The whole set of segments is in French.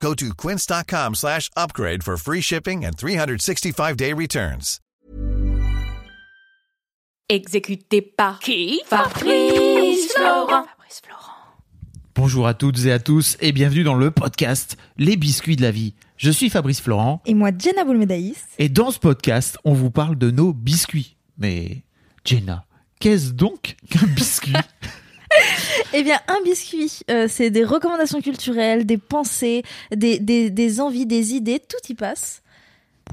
Go to quince.com slash upgrade for free shipping and 365-day returns. Exécuté par qui Fabrice Florent. Fabrice Florent. Bonjour à toutes et à tous et bienvenue dans le podcast Les biscuits de la vie. Je suis Fabrice Florent Et moi, Jenna Boulmedaïs. et dans ce podcast, on vous parle de nos biscuits. Mais Jenna, qu'est-ce donc qu'un biscuit? Eh bien, un biscuit, euh, c'est des recommandations culturelles, des pensées, des, des, des envies, des idées, tout y passe.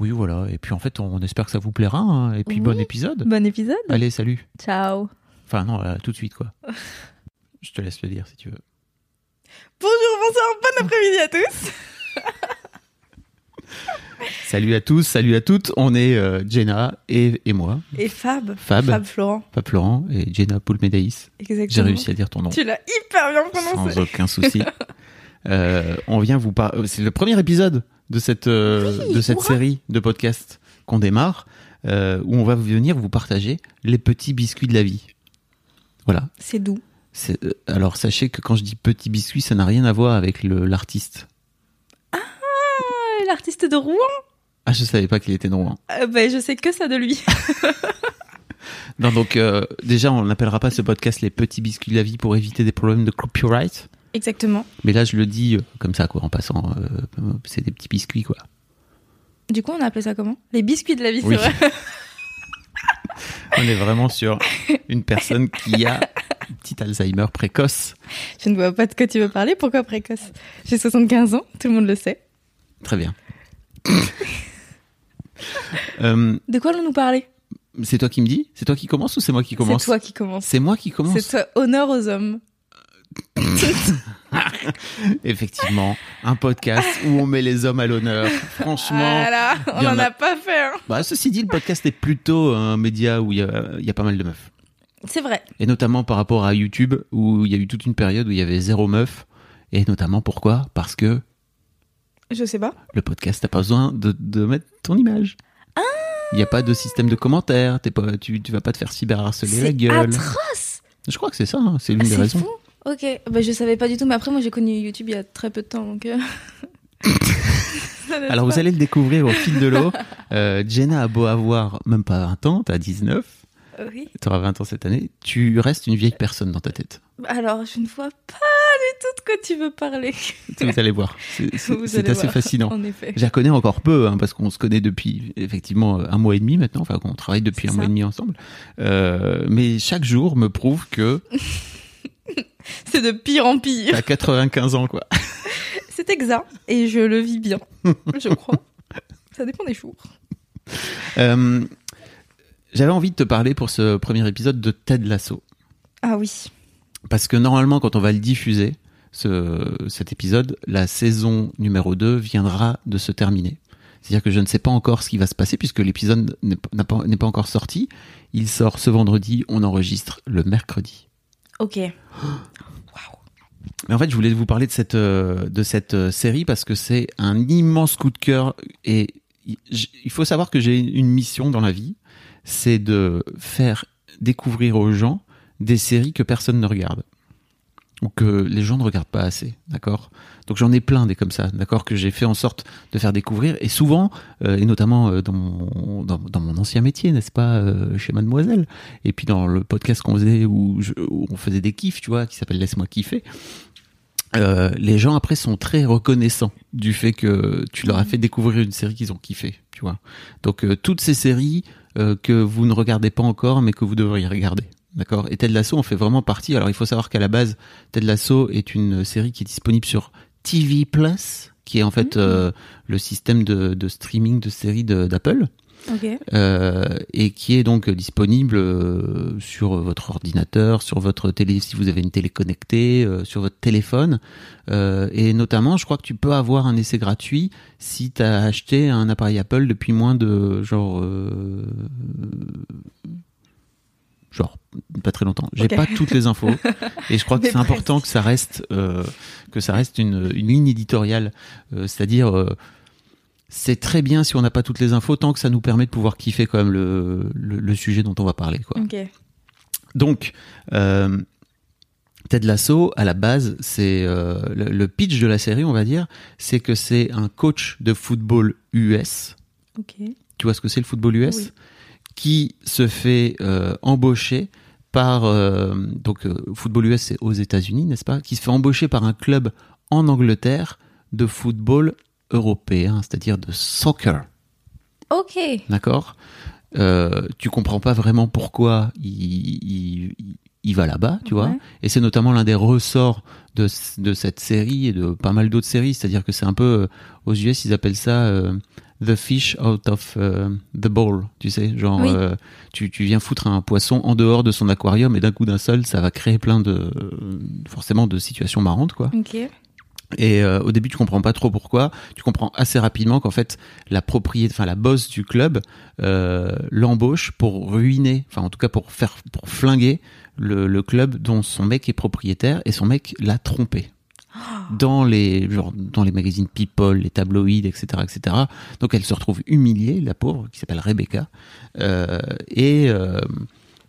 Oui, voilà. Et puis en fait, on espère que ça vous plaira. hein. Et puis Oui. bon épisode. Bon épisode. Allez, salut. Ciao. Enfin non, là, tout de suite quoi. Je te laisse le dire si tu veux. Bonjour, bonsoir, bon après-midi à tous. Salut à tous, salut à toutes. On est euh, Jenna et, et moi, Et Fab. Fab. Fab Florent. Fab Florent et Jenna Poulmedaïs. Exactement. J'ai réussi à dire ton nom. Tu l'as hyper bien prononcé. Sans aucun souci. Euh, on vient vous parler. C'est le premier épisode de cette euh, Oui, de cette série de podcasts qu'on démarre, euh, où on va venir vous partager les petits biscuits de la vie. Voilà. C'est doux. Euh, Alors sachez que quand je dis petits biscuits, ça n'a rien à voir avec l'artiste. L'artiste de Rouen. Ah, je savais pas qu'il était de Rouen. Euh, ben, je sais que ça de lui. Non, donc euh, déjà, on n'appellera pas ce podcast les petits biscuits de la vie pour éviter des problèmes de copyright. Exactement. Mais là, je le dis euh, comme ça, quoi, en passant. euh, c'est des petits biscuits, quoi. Du coup, on a appelé ça comment? Les biscuits de la vie, Oui. c'est vrai. On est vraiment sur une personne qui a un petit Alzheimer précoce. Je ne vois pas de quoi tu veux parler. Pourquoi précoce? J'ai 75 ans, tout le monde le sait. Très bien. Euh, De quoi allons-nous parler? C'est toi qui me dis? C'est toi qui commence ou c'est moi qui C'est commence toi qui commence. C'est moi qui commence. C'est toi. Honneur aux hommes. Effectivement, un podcast où on met les hommes à l'honneur. Franchement, Voilà, on n'en a- a pas fait. hein. bah, ceci dit, le podcast est plutôt un média où il y y a pas mal de meufs. C'est vrai. Et notamment par rapport à YouTube, où il y a eu toute une période où il y avait zéro meuf. Et notamment pourquoi? Parce que Je sais pas. le podcast n'a pas besoin de, de mettre ton image. Il n'y a pas de système de commentaires, t'es pas, tu, tu vas pas te faire cyberharceler la C'est gueule. atroce. Je crois que c'est ça, hein, c'est l'une des C'est raisons. fou. Ok, bah, je savais pas du tout, mais après moi j'ai connu YouTube il y a très peu de temps, donc. euh, Alors pas. vous allez le découvrir au fil de l'eau. Euh, Jenna a beau avoir même pas 20 ans, t'as 19, Oui. t'auras 20 ans cette année, tu restes une vieille personne dans ta tête. Alors je ne vois pas du tout de quoi tu veux parler. Vous allez voir, c'est- assez voir, fascinant. En effet. Je la connais encore peu, hein, parce qu'on se connaît depuis effectivement un mois et demi maintenant, enfin qu'on travaille depuis un mois et demi ensemble. Euh, mais chaque jour me prouve que C'est de pire en pire. t'as 95 ans, quoi. C'est exact. Et je le vis bien, je crois. Ça dépend des jours. Euh, J'avais envie de te parler pour ce premier épisode de Ted Lasso. Ah oui. Parce que normalement, quand on va le diffuser, ce, cet épisode, la saison numéro 2 viendra de se terminer. C'est-à-dire que je ne sais pas encore ce qui va se passer puisque l'épisode n'est pas, encore sorti. Il sort ce vendredi, on enregistre le mercredi. Ok. Mais en fait, je voulais vous parler de cette, euh, de cette euh, série parce que c'est un immense coup de cœur et il faut savoir que j'ai une mission dans la vie, c'est de faire découvrir aux gens des séries que personne ne regarde ou que les gens ne regardent pas assez, d'accord? Donc j'en ai plein des comme ça, d'accord? Que j'ai fait en sorte de faire découvrir et souvent euh, et notamment euh, dans mon dans, mon ancien métier, n'est-ce pas, euh, chez Mademoiselle? Et puis dans le podcast qu'on faisait où, on faisait des kiffs, tu vois, qui s'appelle Laisse-moi kiffer. Les gens après sont très reconnaissants du fait que tu leur as fait découvrir une série qu'ils ont kiffé, tu vois? Donc toutes ces séries euh, que vous ne regardez pas encore mais que vous devriez regarder. D'accord? Et Ted Lasso en fait vraiment partie. Alors il faut savoir qu'à la base, Ted Lasso est une série qui est disponible sur TV Plus, qui est en fait euh, le système de, de streaming de séries d'Apple. Ok. euh, et qui est donc disponible euh, sur votre ordinateur, sur votre télé si vous avez une télé connectée, euh, sur votre téléphone. Euh, et notamment, je crois que tu peux avoir un essai gratuit si tu as acheté un appareil Apple depuis moins de genre euh, genre pas très longtemps. J'ai pas toutes les infos et je crois que c'est important que ça reste euh, que ça reste une, une ligne éditoriale, Euh, c'est-à-dire euh, c'est très bien si on n'a pas toutes les infos tant que ça nous permet de pouvoir kiffer quand même le, le, le sujet dont on va parler quoi. Donc euh, Ted Lasso à la base c'est euh, le, le pitch de la série on va dire c'est que c'est un coach de football US tu vois ce que c'est le football US Oui. qui se fait euh, embaucher par donc football US c'est aux États-Unis n'est-ce pas? Qui se fait embaucher par un club en Angleterre de football européen c'est-à-dire de soccer. Ok. d'accord? Euh, tu comprends pas vraiment pourquoi il, il, il- il va là-bas tu vois? Et c'est notamment l'un des ressorts de, de cette série et de pas mal d'autres séries. C'est-à-dire que c'est un peu euh, aux US ils appellent ça euh, the fish out of euh, the bowl tu sais? Genre Oui. euh, tu, tu viens foutre un poisson en dehors de son aquarium et d'un coup d'un seul ça va créer plein de forcément de situations marrantes quoi. Ok. Et euh, au début, tu comprends pas trop pourquoi. Tu comprends assez rapidement qu'en fait, la propriété, enfin la boss du club euh, l'embauche pour ruiner, enfin en tout cas pour faire, pour flinguer le, le club dont son mec est propriétaire et son mec l'a trompé dans les genre, dans les magazines People, les tabloïds, etc., etc. Donc elle se retrouve humiliée, la pauvre, qui s'appelle Rebecca, Euh, et euh,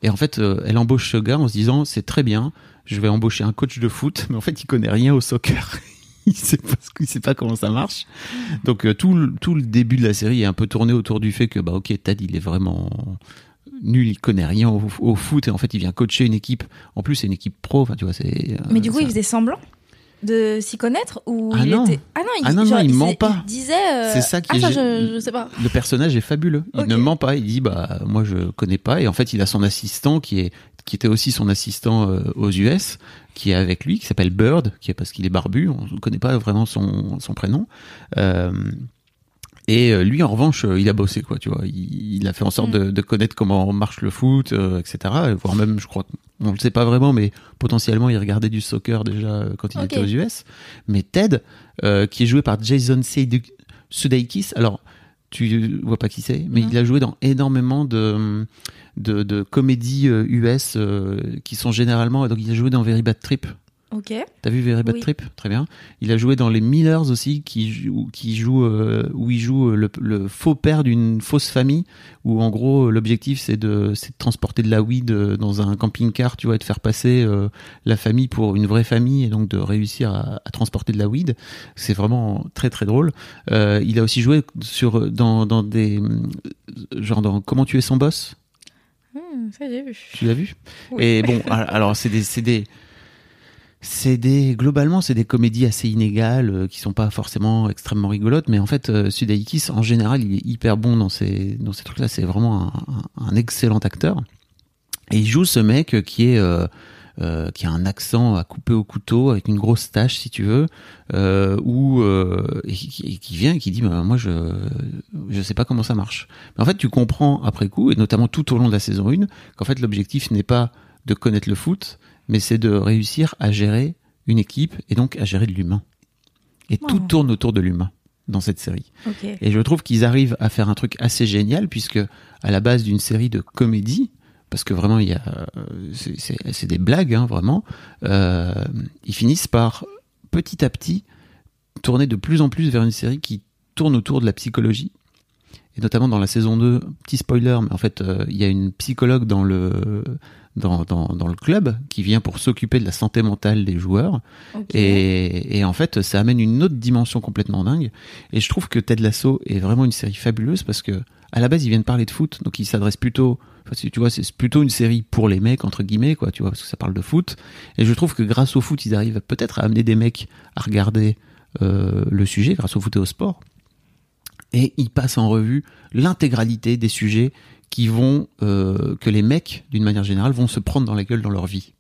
et en fait, euh, elle embauche ce gars en se disant c'est très bien, je vais embaucher un coach de foot, mais en fait, il connaît rien au soccer. il sait pas, ce que- il sait pas comment ça marche. Donc euh, tout le, tout le début de la série est un peu tourné autour du fait que bah ok, Ted il est vraiment nul, il connaît rien au, au foot et en fait il vient coacher une équipe. En plus c'est une équipe pro, enfin tu vois c'est. euh, Mais du coup, ça- il faisait semblant? De s'y connaître ou Ah il non. était ah non il, Ah non, non, il ment pas. il disait euh, C'est ça qui ah est ça je, je sais pas le personnage est fabuleux. Il ne ment pas. Il dit bah moi je connais pas et en fait il a son assistant qui est qui était aussi son assistant euh, aux US qui est avec lui qui s'appelle Bird qui est parce qu'il est barbu. On ne connaît pas vraiment son son prénom. Euh, et euh, lui en revanche euh, il a bossé quoi tu vois. Il, il a fait en sorte Mm. de, de connaître comment marche le foot euh, etc. Et voire même je crois on le sait pas vraiment mais potentiellement il regardait du soccer déjà quand il était aux US. Mais Ted euh, qui est joué par Jason Sudeikis alors tu vois pas qui c'est, mais il a joué dans énormément de, de, de comédies US euh, qui sont généralement. Donc il a joué dans Very Bad Trip. Ok T'as vu Very Bad Oui. Trip? Très bien. Il a joué dans les Millers aussi, qui joue, qui joue euh, où il joue euh, le, le faux père d'une fausse famille, où en gros l'objectif c'est de, de transporter de la weed euh, dans un camping-car, tu vois, et de faire passer euh, la famille pour une vraie famille, et donc de réussir à, à transporter de la weed. C'est vraiment très très drôle. Euh, il a aussi joué sur dans, dans des genre dans Comment tuer son boss? Hmm, ça j'ai vu Tu l'as vu? Oui. Et bon, al- alors c'est des, c'est des, c'est des, globalement, c'est des comédies assez inégales euh, qui sont pas forcément extrêmement rigolotes, mais en fait, euh, en général, il est hyper bon dans ces, dans ces trucs-là. C'est vraiment un, excellent acteur. Et il joue ce mec euh, qui est, euh, euh, qui a un accent à couper au couteau avec une grosse tache, si tu veux, ou et qui vient et qui dit, bah, moi, je, je sais pas comment ça marche. Mais en fait, tu comprends après coup, et notamment tout au long de la saison 1, qu'en fait l'objectif n'est pas de connaître le foot, mais c'est de réussir à gérer une équipe et donc à gérer de l'humain. Et tout tourne autour de l'humain dans cette série. Et je trouve qu'ils arrivent à faire un truc assez génial puisque à la base d'une série de comédie, parce que vraiment il y a, euh, c'est des blagues hein, vraiment, euh, ils finissent par petit à petit tourner de plus en plus vers une série qui tourne autour de la psychologie. Et notamment dans la saison 2, petit spoiler, mais en fait, euh, il y a une psychologue dans le, dans, dans, dans le club qui vient pour s'occuper de la santé mentale des joueurs. Et, et en fait, ça amène une autre dimension complètement dingue. Et je trouve que Ted Lasso est vraiment une série fabuleuse parce que à la base, ils viennent parler de foot, donc ils s'adressent plutôt, enfin, tu vois, c'est plutôt une série pour les mecs entre guillemets, quoi, tu vois, parce que ça parle de foot. Et je trouve que grâce au foot, ils arrivent peut-être à amener des mecs à regarder euh, le sujet grâce au foot et au sport. Et ils passent en revue l'intégralité des sujets qui vont, euh, que les mecs, d'une manière générale, vont se prendre dans la gueule dans leur vie.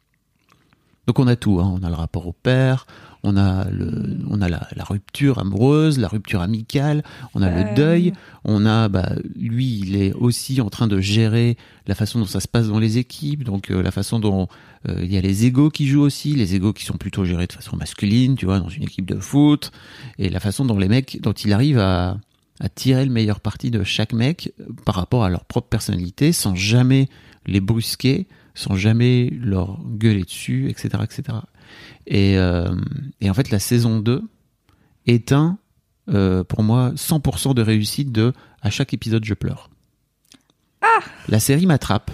Donc on a tout, hein. on a le rapport au père, on a le, on a la, la rupture amoureuse, la rupture amicale, on a Euh. le deuil, on a bah lui il est aussi en train de gérer la façon dont ça se passe dans les équipes, donc euh, la façon dont euh, il y a les égos qui jouent aussi, les égos qui sont plutôt gérés de façon masculine, tu vois, dans une équipe de foot, et la façon dont les mecs, dont il arrive à à tirer le meilleur parti de chaque mec euh, par rapport à leur propre personnalité, sans jamais les brusquer, sans jamais leur gueuler dessus, etc., etc. Et, euh, et en fait, la saison 2 est un, euh, pour moi, 100% de réussite de à chaque épisode, je pleure. La série m'attrape,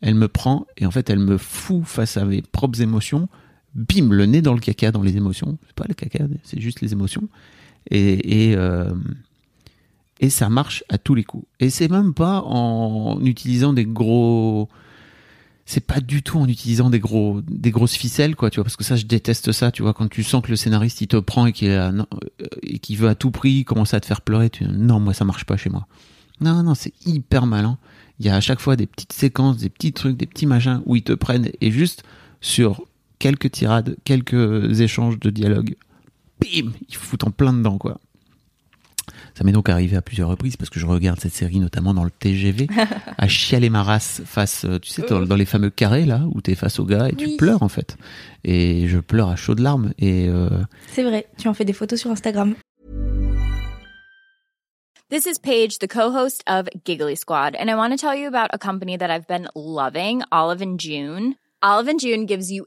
elle me prend, et en fait, elle me fout face à mes propres émotions. Bim, le nez dans le caca, dans les émotions. C'est pas le caca, c'est juste les émotions. Et, et, euh, et ça marche à tous les coups. Et c'est même pas en utilisant des gros. C'est pas du tout en utilisant des gros, des grosses ficelles, quoi, tu vois, parce que ça, je déteste ça, tu vois, quand tu sens que le scénariste, il te prend et qu'il euh, veut à tout prix commencer à te faire pleurer, tu non, moi, ça marche pas chez moi. Non, non, c'est hyper malin. Il y a à chaque fois des petites séquences, des petits trucs, des petits machins où ils te prennent et juste sur quelques tirades, quelques échanges de dialogue, bim, ils foutent en plein dedans, quoi. Ça m'est donc arrivé à plusieurs reprises parce que je regarde cette série notamment dans le TGV à chialer ma race face, euh, tu sais, dans, dans les fameux carrés là où t'es face au gars et tu pleures en fait. Et je pleure à chaudes larmes et euh, C'est vrai, tu en fais des photos sur Instagram. This is Paige, the co-host of Giggly Squad, and I want to tell you about a company that I've been loving, Olive and June. Olive and June gives you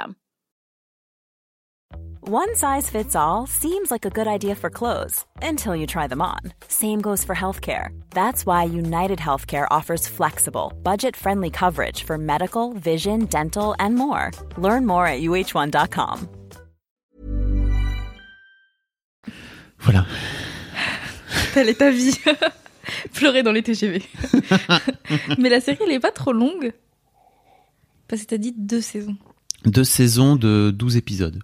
system. One size fits all seems like a good idea for clothes until you try them on. Same goes for healthcare. That's why United Healthcare offers flexible, budget friendly coverage for medical, vision, dental, and more. Learn more at uh1.com. voilà. Telle est ta vie. Pleurer dans les TGV. Mais la série, elle est pas trop longue. Parce que t'as dit deux saisons. Deux saisons de 12 épisodes.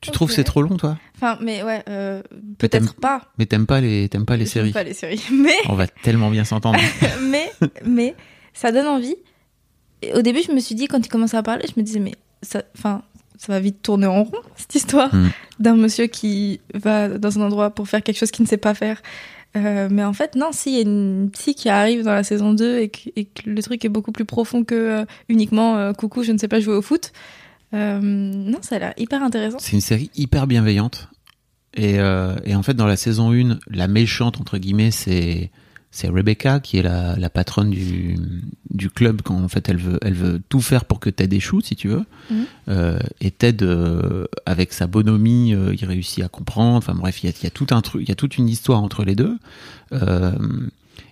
Tu trouves Ok. que c'est trop long toi? Enfin, mais ouais, euh, peut-être pas. Mais t'aimes pas les t'aimes pas les séries Pas les séries. Mais, On va tellement bien s'entendre. mais, mais, ça donne envie. Et au début, je me suis dit, quand il commençait à parler, je me disais, mais ça, enfin, ça va vite tourner en rond, cette histoire Mm. d'un monsieur qui va dans un endroit pour faire quelque chose qu'il ne sait pas faire. Euh, mais en fait, non, si, il y a une psy qui arrive dans la saison 2 et que, le truc est beaucoup plus profond que euh, uniquement euh, coucou, je ne sais pas jouer au foot. Non, ça a hyper intéressant. C'est une série hyper bienveillante. Et, et en fait, dans la saison 1, la méchante, entre guillemets, c'est c'est Rebecca, qui est la, la patronne du, du club, quand en fait elle veut, elle veut tout faire pour que Ted échoue, si tu veux. Mhm. Euh, et Ted, euh, avec sa bonhomie, euh, il réussit à comprendre. Enfin bref, il y a, y a tout un truc, il y a toute une histoire entre les deux. Euh,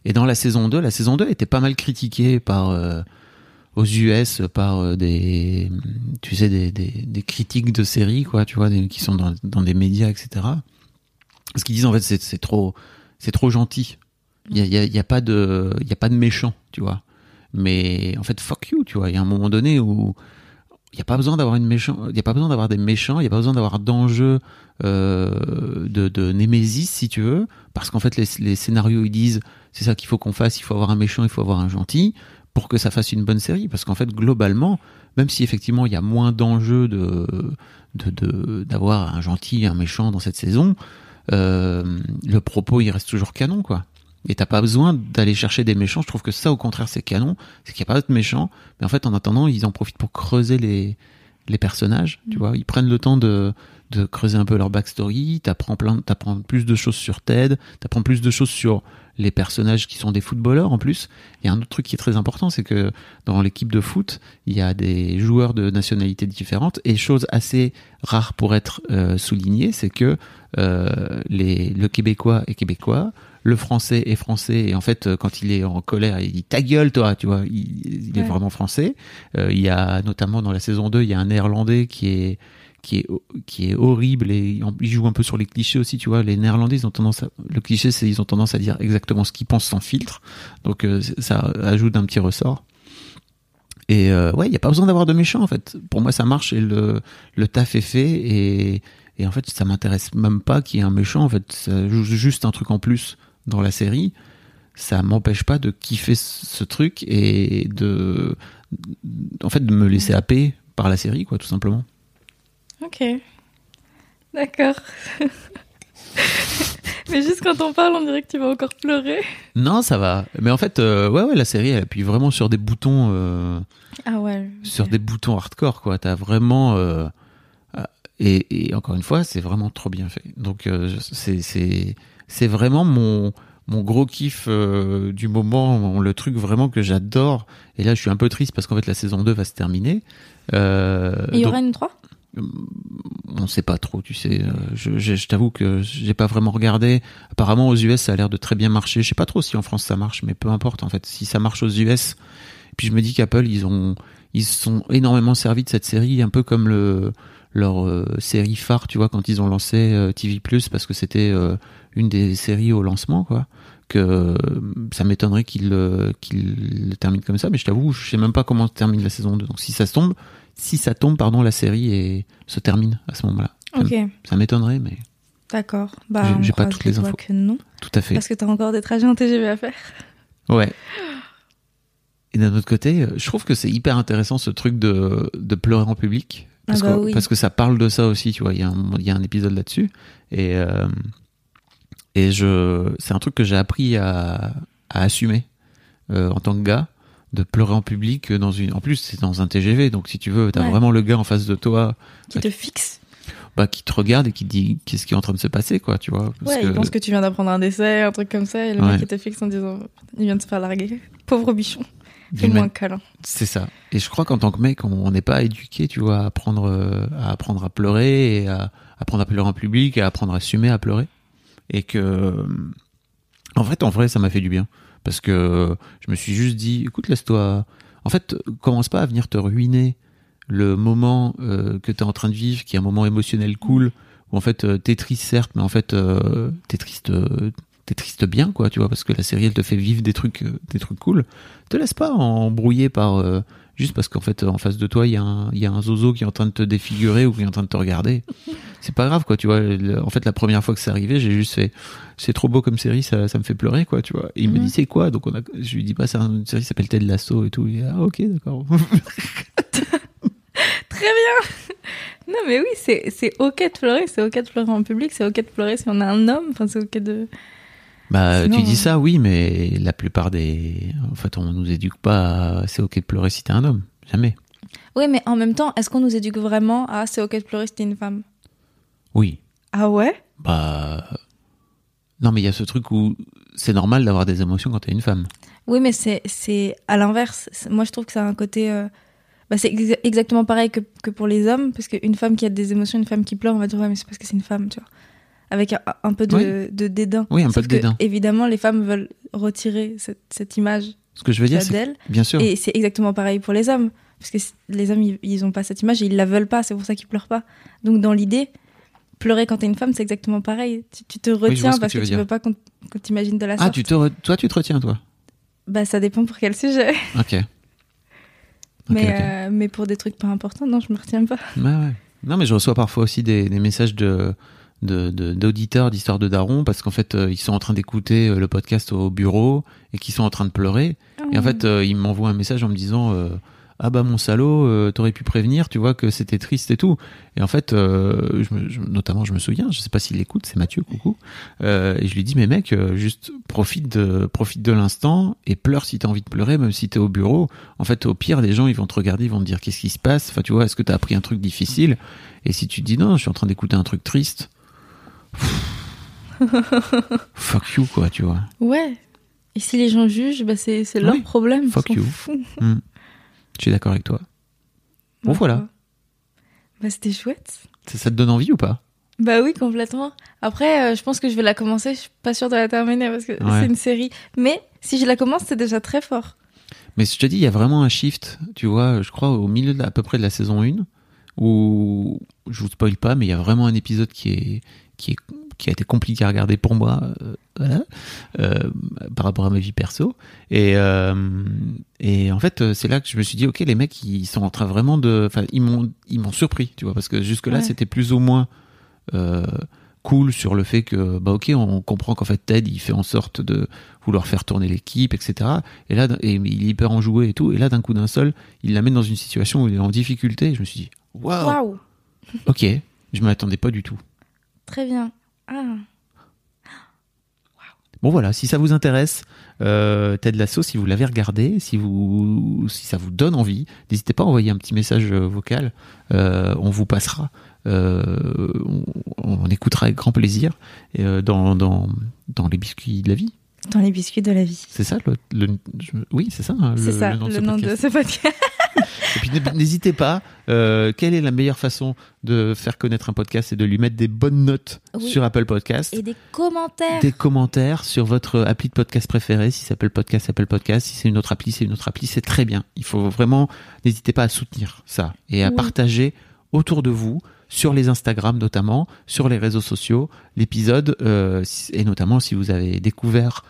et dans la saison 2, la saison 2 était pas mal critiquée par... euh, aux US par euh, des tu sais des, des, des critiques de séries quoi tu vois des- qui sont dans, dans des médias etc ce qu'ils disent en fait c'est c'est trop c'est trop gentil il y a, y, a, pas de a pas de méchant tu vois. Mais en fait fuck you tu vois. Il y a un moment donné où il y a pas besoin d'avoir une il y a pas besoin d'avoir des méchants il y a pas besoin d'avoir d'enjeux euh, de, de némésis si tu veux. Parce qu'en fait les, les scénarios ils disent c'est ça qu'il faut qu'on fasse il faut avoir un méchant il faut avoir un gentil pour que ça fasse une bonne série. Parce qu'en fait globalement même si effectivement il y a moins d'enjeux de de de- d'avoir un gentil un méchant dans cette saison euh, le propos il reste toujours canon quoi et t'as pas besoin d'aller chercher des méchants je trouve que ça au contraire c'est canon c'est qu'il n'y a pas de méchants mais en fait en attendant ils en profitent pour creuser les les personnages tu vois ils prennent le temps de de creuser un peu leur backstory. T'apprends plein, t'apprends plus de choses sur Ted. T'apprends plus de choses sur les personnages qui sont des footballeurs en plus. Il y a un autre truc qui est très important, c'est que dans l'équipe de foot, il y a des joueurs de nationalités différentes et chose assez rare pour être euh, soulignée, c'est que euh, les, le québécois est québécois, le français est français et en fait euh, quand il est en colère il dit ta gueule toi tu vois il, il est vraiment français. Euh, il y a notamment dans la saison 2 il y a un néerlandais qui est qui est qui est horrible et il joue un peu sur les clichés aussi tu vois. Les néerlandais ils ont tendance à, le cliché c'est ils ont tendance à dire exactement ce qu'ils pensent sans filtre. Donc euh, ça ajoute un petit ressort. Et euh, ouais il y a pas besoin d'avoir de méchants en fait. Pour moi ça marche et le le taf est fait et et en fait ça m'intéresse même pas qu'il y ait un méchant en fait. Ça joue juste un truc en plus dans la série ça m'empêche pas de kiffer ce truc et de en fait de me laisser happer par la série quoi tout simplement Ok. D'accord. Mais juste quand on parle, on dirait que tu vas encore pleurer. non ça va mais en fait euh, ouais ouais la série elle appuie vraiment sur des boutons euh, Ah ouais. sur des boutons hardcore quoi t'as vraiment euh, et, et encore une fois c'est vraiment trop bien fait donc c'est c'est vraiment mon mon gros kiff euh, du moment le truc vraiment que j'adore et là je suis un peu triste parce qu'en fait la saison 2 va se terminer euh, Et il y aura une 3 on sait pas trop, tu sais. euh, Je, je, je t'avoue que j'ai pas vraiment regardé. Apparemment, aux US, ça a l'air de très bien marcher. Je sais pas trop si en France ça marche, mais peu importe en fait. Si ça marche aux US, puis je me dis qu'Apple, ils ont, ils sont énormément servis de cette série, un peu comme le leur euh, série phare, tu vois, quand ils ont lancé euh, TV parce que c'était euh, une des séries au lancement, quoi. Que ça m'étonnerait qu'ils euh, le terminent comme ça, mais je t'avoue, je sais même pas comment termine la saison 2. Donc si ça se tombe, si ça tombe, pardon, la série et se termine à ce moment-là. Ça Ok, Ça m'étonnerait, mais d'accord. Bah, J'ai- pas toutes les infos. que non. tout à fait. Parce que t'as encore des trajets en TGV à faire. Ouais. Et d'un autre côté, euh, je trouve que c'est hyper intéressant ce truc de, de pleurer en public. Parce, Ah bah que, oui. parce que ça parle de ça aussi, tu vois. Il y, a un- il y a un épisode là-dessus. Et, euh, et je, c'est un truc que j'ai appris à, à assumer euh, en tant que gars, de pleurer en public dans une. En plus, c'est dans un TGV, donc si tu veux, t'as Ouais. vraiment le gars en face de toi Qui te fixe. bah, qui te regarde et qui te dit qu'est-ce qui est en train de se passer, quoi, tu vois. Parce Ouais, que- il pense que tu viens d'apprendre un décès, un truc comme ça, et le Ouais. mec il te fixe en disant il vient de se faire larguer. Pauvre bichon. Fais-moi un câlin. C'est ça. Et je crois qu'en tant que mec, on n'est pas éduqué, tu vois, à apprendre, euh, à apprendre à pleurer et à apprendre à pleurer en public, à apprendre à assumer à pleurer. Et que, en fait, en vrai, ça m'a fait du bien. Parce que je me suis juste dit, écoute, laisse-toi, en fait, commence pas à venir te ruiner le moment euh, que tu es en train de vivre, qui est un moment émotionnel cool, où en fait, euh, t'es triste certes, mais en fait, euh, t'es triste, t'es triste bien, quoi, tu vois, parce que la série, elle te fait vivre des trucs, des trucs cool. Te laisse pas embrouiller par, juste parce qu'en fait, en face de toi, il y, a un- il y a un zozo qui est en train de te défigurer ou qui est en train de te regarder. C'est pas grave, quoi, tu vois. En fait, la première fois que c'est arrivé, j'ai juste fait, c'est trop beau comme série, ça, ça me fait pleurer, quoi, tu vois. Et il me Mhm. dit, c'est quoi? Donc on a, je lui dis, bah, c'est une série qui s'appelle Ted Lasso et tout. Il dit, ah, ok, d'accord. Très bien Non mais oui, c'est c'est ok de pleurer, c'est ok de pleurer en public, c'est ok de pleurer si on a un homme, enfin c'est ok de... Bah, Sinon, tu dis ça, oui, mais la plupart des. En fait, on nous éduque pas à c'est ok de pleurer si t'es un homme. Jamais. Oui mais en même temps, est-ce qu'on nous éduque vraiment à c'est ok de pleurer si t'es une femme? Oui. Ah ouais? Bah. Non, mais il y a ce truc où c'est normal d'avoir des émotions quand t'es une femme. Oui mais c'est à l'inverse. Moi je trouve que ça a un côté... euh, Bah, c'est exa- exactement pareil que, que pour les hommes, parce qu'une femme qui a des émotions, une femme qui pleure, on va dire ouais mais c'est parce que c'est une femme, tu vois. Avec un, un peu de, de dédain. Oui, un peu de que, dédain. Évidemment, les femmes veulent retirer cette, cette image Ce que je veux dire, c'est. d'elles. que- Bien sûr. Et c'est exactement pareil pour les hommes. Parce que les hommes, ils, ils ont pas cette image et ils la veulent pas, c'est pour ça qu'ils pleurent pas. Donc dans l'idée, pleurer quand t'es une femme, c'est exactement pareil. Tu, tu te retiens ce que parce que veux tu veux pas qu'on qu'on t'imagine de la Ah, sorte. tu te re- toi, tu te retiens, toi? Bah ça dépend pour quel sujet. Ok. Mais, euh, mais pour des trucs pas importants, non, je me retiens pas. Ouais, ouais. Non, mais je reçois parfois aussi des, des messages de de- de- d'auditeurs d'histoire de daron parce qu'en fait euh, ils sont en train d'écouter euh, le podcast au bureau et qu'ils sont en train de pleurer et en fait euh, ils m'envoient un message en me disant euh, ah bah mon salaud, euh, t'aurais pu prévenir, tu vois que c'était triste et tout. Et en fait, euh, je me- je- notamment, je me souviens, je sais pas s'il l'écoute, c'est Mathieu, coucou. Euh, et je lui dis, mais mec, euh, juste profite de, profite de l'instant et pleure si t'as envie de pleurer, même si t'es au bureau. En fait, au pire, les gens, ils vont te regarder, ils vont te dire qu'est-ce qui se passe? Enfin, tu vois, est-ce que t'as appris un truc difficile? Et si tu te dis non, je suis en train d'écouter un truc triste. Fuck you, quoi, tu vois. Ouais. Et si les gens jugent, bah c'est leur Oui. problème. Fuck you. Hmm. Je suis d'accord avec toi. Bon, Ouais, voilà. Bah c'était chouette. Ça, ça te donne envie ou pas? Bah oui, complètement. Après, euh, je pense que je vais la commencer. Je suis pas sûre de la terminer parce que Ouais. c'est une série. Mais si je la commence, c'est déjà très fort. Mais je te dis, il y a vraiment un shift, tu vois, je crois au milieu de à peu près de la saison 1, où je vous spoil pas, mais il y a vraiment un épisode qui est qui est qui a été compliqué à regarder pour moi, euh, voilà, euh, par rapport à ma vie perso. Et euh, et en fait, c'est là que je me suis dit, ok, les mecs, ils sont en train vraiment de, enfin, ils m'ont ils m'ont surpris, tu vois, parce que jusque là, Ouais. c'était plus ou moins cool sur le fait que bah ok on comprend qu'en fait Ted il fait en sorte de vouloir faire tourner l'équipe etc et là et il est hyper enjoué et tout et là d'un coup d'un seul il l'amène dans une situation où il est en difficulté et je me suis dit waouh Waouh. ok je m'attendais pas du tout Très bien. Ah. bon voilà si ça vous intéresse euh, Ted Lasso si vous l'avez regardé si vous si ça vous donne envie n'hésitez pas à envoyer un petit message euh, vocal euh, on vous passera euh, on, on écoutera avec grand plaisir dans, dans, dans les biscuits de la vie Dans les biscuits de la vie. C'est ça le, le- je- oui c'est ça hein, le, C'est ça, le nom de ce nom de ce podcast. Et puis n'hésitez pas. euh, quelle est la meilleure façon de faire connaître un podcast C'est de lui mettre des bonnes notes Oui. sur Apple Podcast, Et des commentaires. des commentaires sur votre appli de podcast préféré. Si ça s'appelle podcast, ça s'appelle podcast. Si c'est une autre appli, c'est une autre appli. C'est très bien. Il faut vraiment n'hésitez pas à soutenir ça et à Oui. partager autour de vous sur les Instagram notamment, sur les réseaux sociaux, l'épisode euh, et notamment si vous avez découvert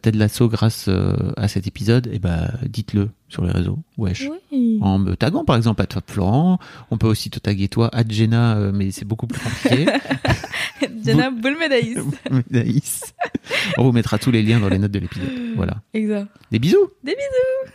Ted Lasso grâce euh, à cet épisode, et ben dites-le sur les réseaux. Wesh Oui. en me taguant par exemple à toi Florent. On peut aussi te taguer toi à Jenna, euh, mais c'est beaucoup plus compliqué. Jenna Boulmedaïs. Naïs. On vous mettra tous les liens dans les notes de l'épisode. Voilà. Exact. Des bisous Des bisous.